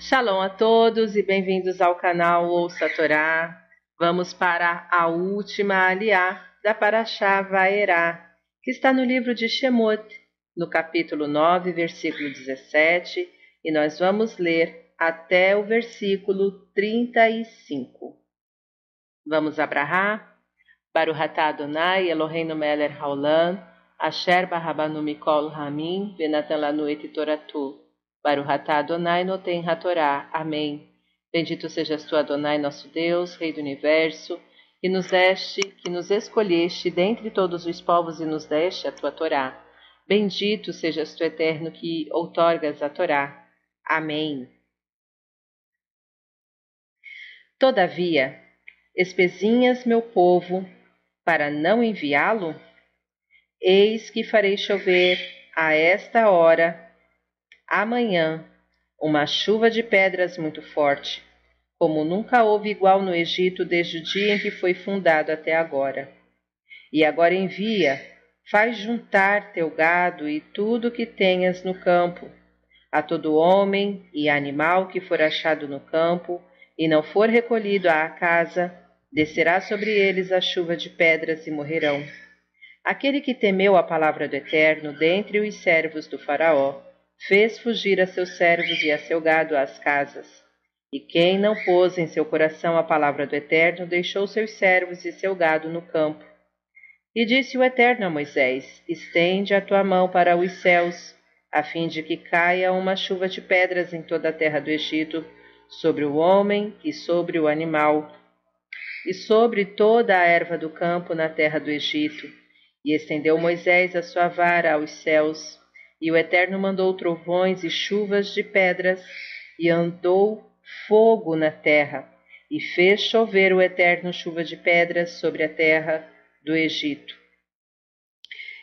Shalom a todos e bem-vindos ao canal Ouça a Torá. Vamos para a última aliá da Parashá Vaerá, que está no livro de Shemot, no capítulo 9, versículo 17, e nós vamos ler até o versículo 35. Vamos abrahar? Baruch atah Adonai Eloheinu melech haolam, asher barabanu mikol hamim, venatan lanu et atah Adonai noten hatorá. Amém. Bendito sejas tu, Adonai, nosso Deus, Rei do Universo, que nos deste, que nos escolheste dentre todos os povos e nos deste a tua Torá. Bendito sejas tu, Eterno, que outorgas a Torá. Amém. Todavia, espezinhas meu povo, para não enviá-lo? Eis que farei chover a esta hora Amanhã, uma chuva de pedras muito forte, como nunca houve igual no Egito desde o dia em que foi fundado até agora. E agora envia, faz juntar teu gado e tudo que tenhas no campo, a todo homem e animal que for achado no campo e não for recolhido à casa, descerá sobre eles a chuva de pedras e morrerão. Aquele que temeu a palavra do Eterno dentre os servos do Faraó, fez fugir a seus servos e a seu gado às casas. E quem não pôs em seu coração a palavra do Eterno, deixou seus servos e seu gado no campo. E disse o Eterno a Moisés: Estende a tua mão para os céus, a fim de que caia uma chuva de pedras em toda a terra do Egito, sobre o homem e sobre o animal, e sobre toda a erva do campo na terra do Egito. E estendeu Moisés a sua vara aos céus, e o Eterno mandou trovões e chuvas de pedras, e andou fogo na terra, e fez chover o Eterno chuva de pedras sobre a terra do Egito.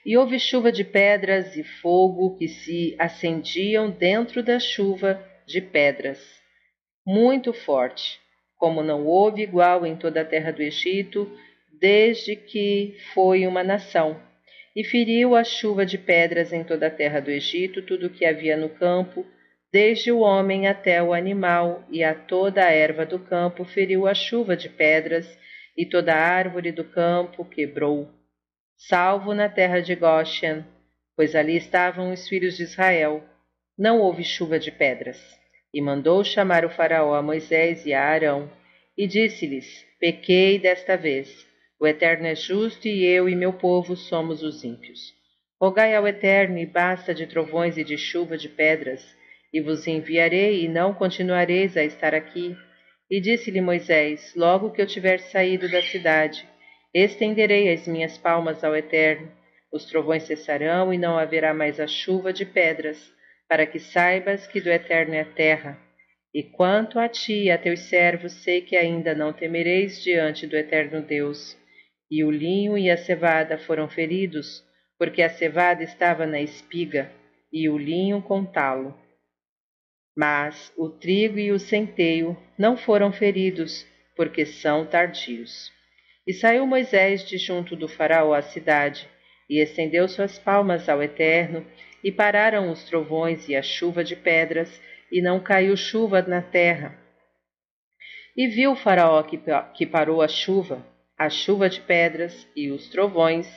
E houve chuva de pedras e fogo que se acendiam dentro da chuva de pedras, muito forte, como não houve igual em toda a terra do Egito, desde que foi uma nação e feriu a chuva de pedras em toda a terra do Egito, tudo o que havia no campo, desde o homem até o animal, e a toda a erva do campo feriu a chuva de pedras, e toda a árvore do campo quebrou. Salvo na terra de Goshen, pois ali estavam os filhos de Israel, não houve chuva de pedras. E mandou chamar o Faraó a Moisés e a Arão, e disse-lhes: Pequei desta vez o Eterno é justo e eu e meu povo somos os ímpios. Rogai ao Eterno e basta de trovões e de chuva de pedras, e vos enviarei e não continuareis a estar aqui. E disse-lhe Moisés: Logo que eu tiver saído da cidade, estenderei as minhas palmas ao Eterno. Os trovões cessarão e não haverá mais a chuva de pedras, para que saibas que do Eterno é a terra. E quanto a ti e a teus servos, sei que ainda não temereis diante do Eterno Deus e o linho e a cevada foram feridos, porque a cevada estava na espiga, e o linho com talo. Mas o trigo e o centeio não foram feridos, porque são tardios. E saiu Moisés de junto do faraó à cidade, e estendeu suas palmas ao Eterno, e pararam os trovões e a chuva de pedras, e não caiu chuva na terra. E viu o faraó que, que parou a chuva, a chuva de pedras e os trovões,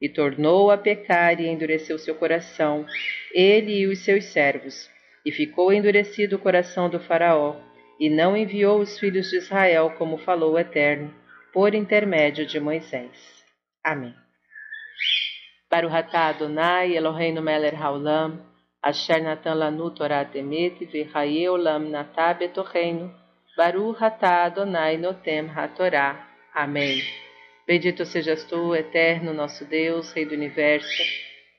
e tornou a pecar e endureceu seu coração, ele e os seus servos, e ficou endurecido o coração do Faraó, e não enviou os filhos de Israel como falou o Eterno, por intermédio de Moisés. Amém. Baruch atah Adonai Eloheinu melech haolam, asher natan lanu Torah temet v'chaye olam natah betocheinu, Baruch atah Adonai notem hatorah. Amém. Bendito sejas tu, eterno nosso Deus, Rei do universo,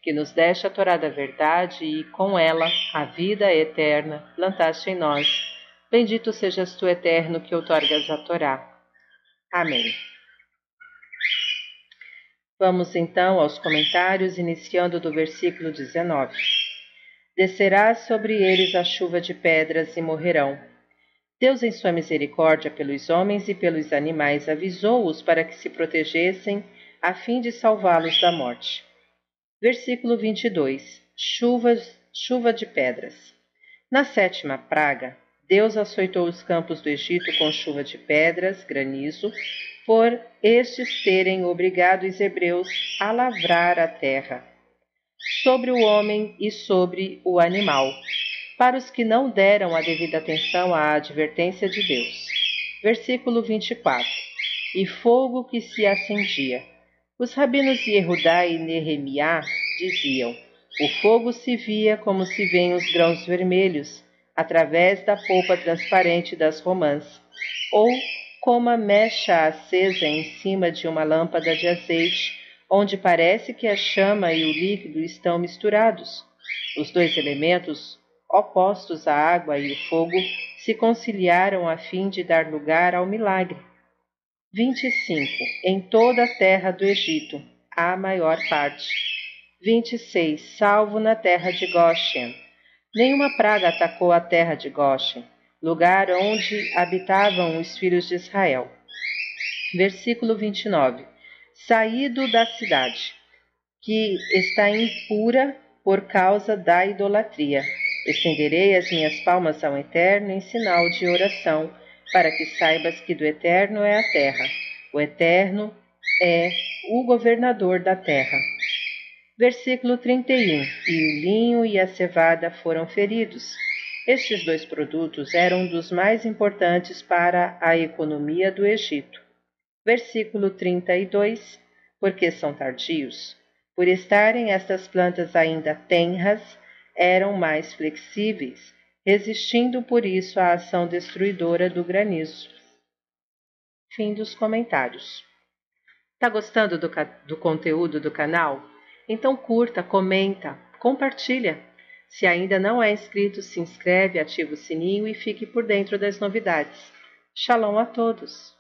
que nos deste a Torá da verdade e, com ela, a vida eterna, plantaste em nós. Bendito sejas tu, eterno, que outorgas a Torá. Amém. Vamos então aos comentários, iniciando do versículo 19. Descerá sobre eles a chuva de pedras e morrerão Deus, em sua misericórdia pelos homens e pelos animais, avisou-os para que se protegessem, a fim de salvá-los da morte. Versículo 22. Chuvas, chuva de pedras. Na sétima praga, Deus açoitou os campos do Egito com chuva de pedras, granizo, por estes terem obrigado os hebreus a lavrar a terra, sobre o homem e sobre o animal, para os que não deram a devida atenção à advertência de Deus. Versículo 24. E fogo que se acendia. Os rabinos Yehudá e Nehemiá diziam: O fogo se via como se veem os grãos vermelhos através da polpa transparente das romãs, ou como a mecha acesa em cima de uma lâmpada de azeite, onde parece que a chama e o líquido estão misturados. Os dois elementos, opostos à água e o fogo, se conciliaram a fim de dar lugar ao milagre. 25. Em toda a terra do Egito, a maior parte. 26. Salvo na terra de Goshen Nenhuma praga atacou a terra de Goshen, lugar onde habitavam os filhos de Israel. Versículo 29. Saído da cidade, que está impura por causa da idolatria. Estenderei as minhas palmas ao Eterno em sinal de oração, para que saibas que do Eterno é a terra. O Eterno é o governador da terra. Versículo 31. E o linho e a cevada foram feridos. Estes dois produtos eram dos mais importantes para a economia do Egito. Versículo 32. Porque são tardios. Por estarem estas plantas ainda tenras, eram mais flexíveis, resistindo por isso à ação destruidora do granizo. Fim dos comentários. Tá gostando do, do conteúdo do canal? Então curta, comenta, compartilha. Se ainda não é inscrito, se inscreve, ativa o sininho e fique por dentro das novidades. Shalom a todos!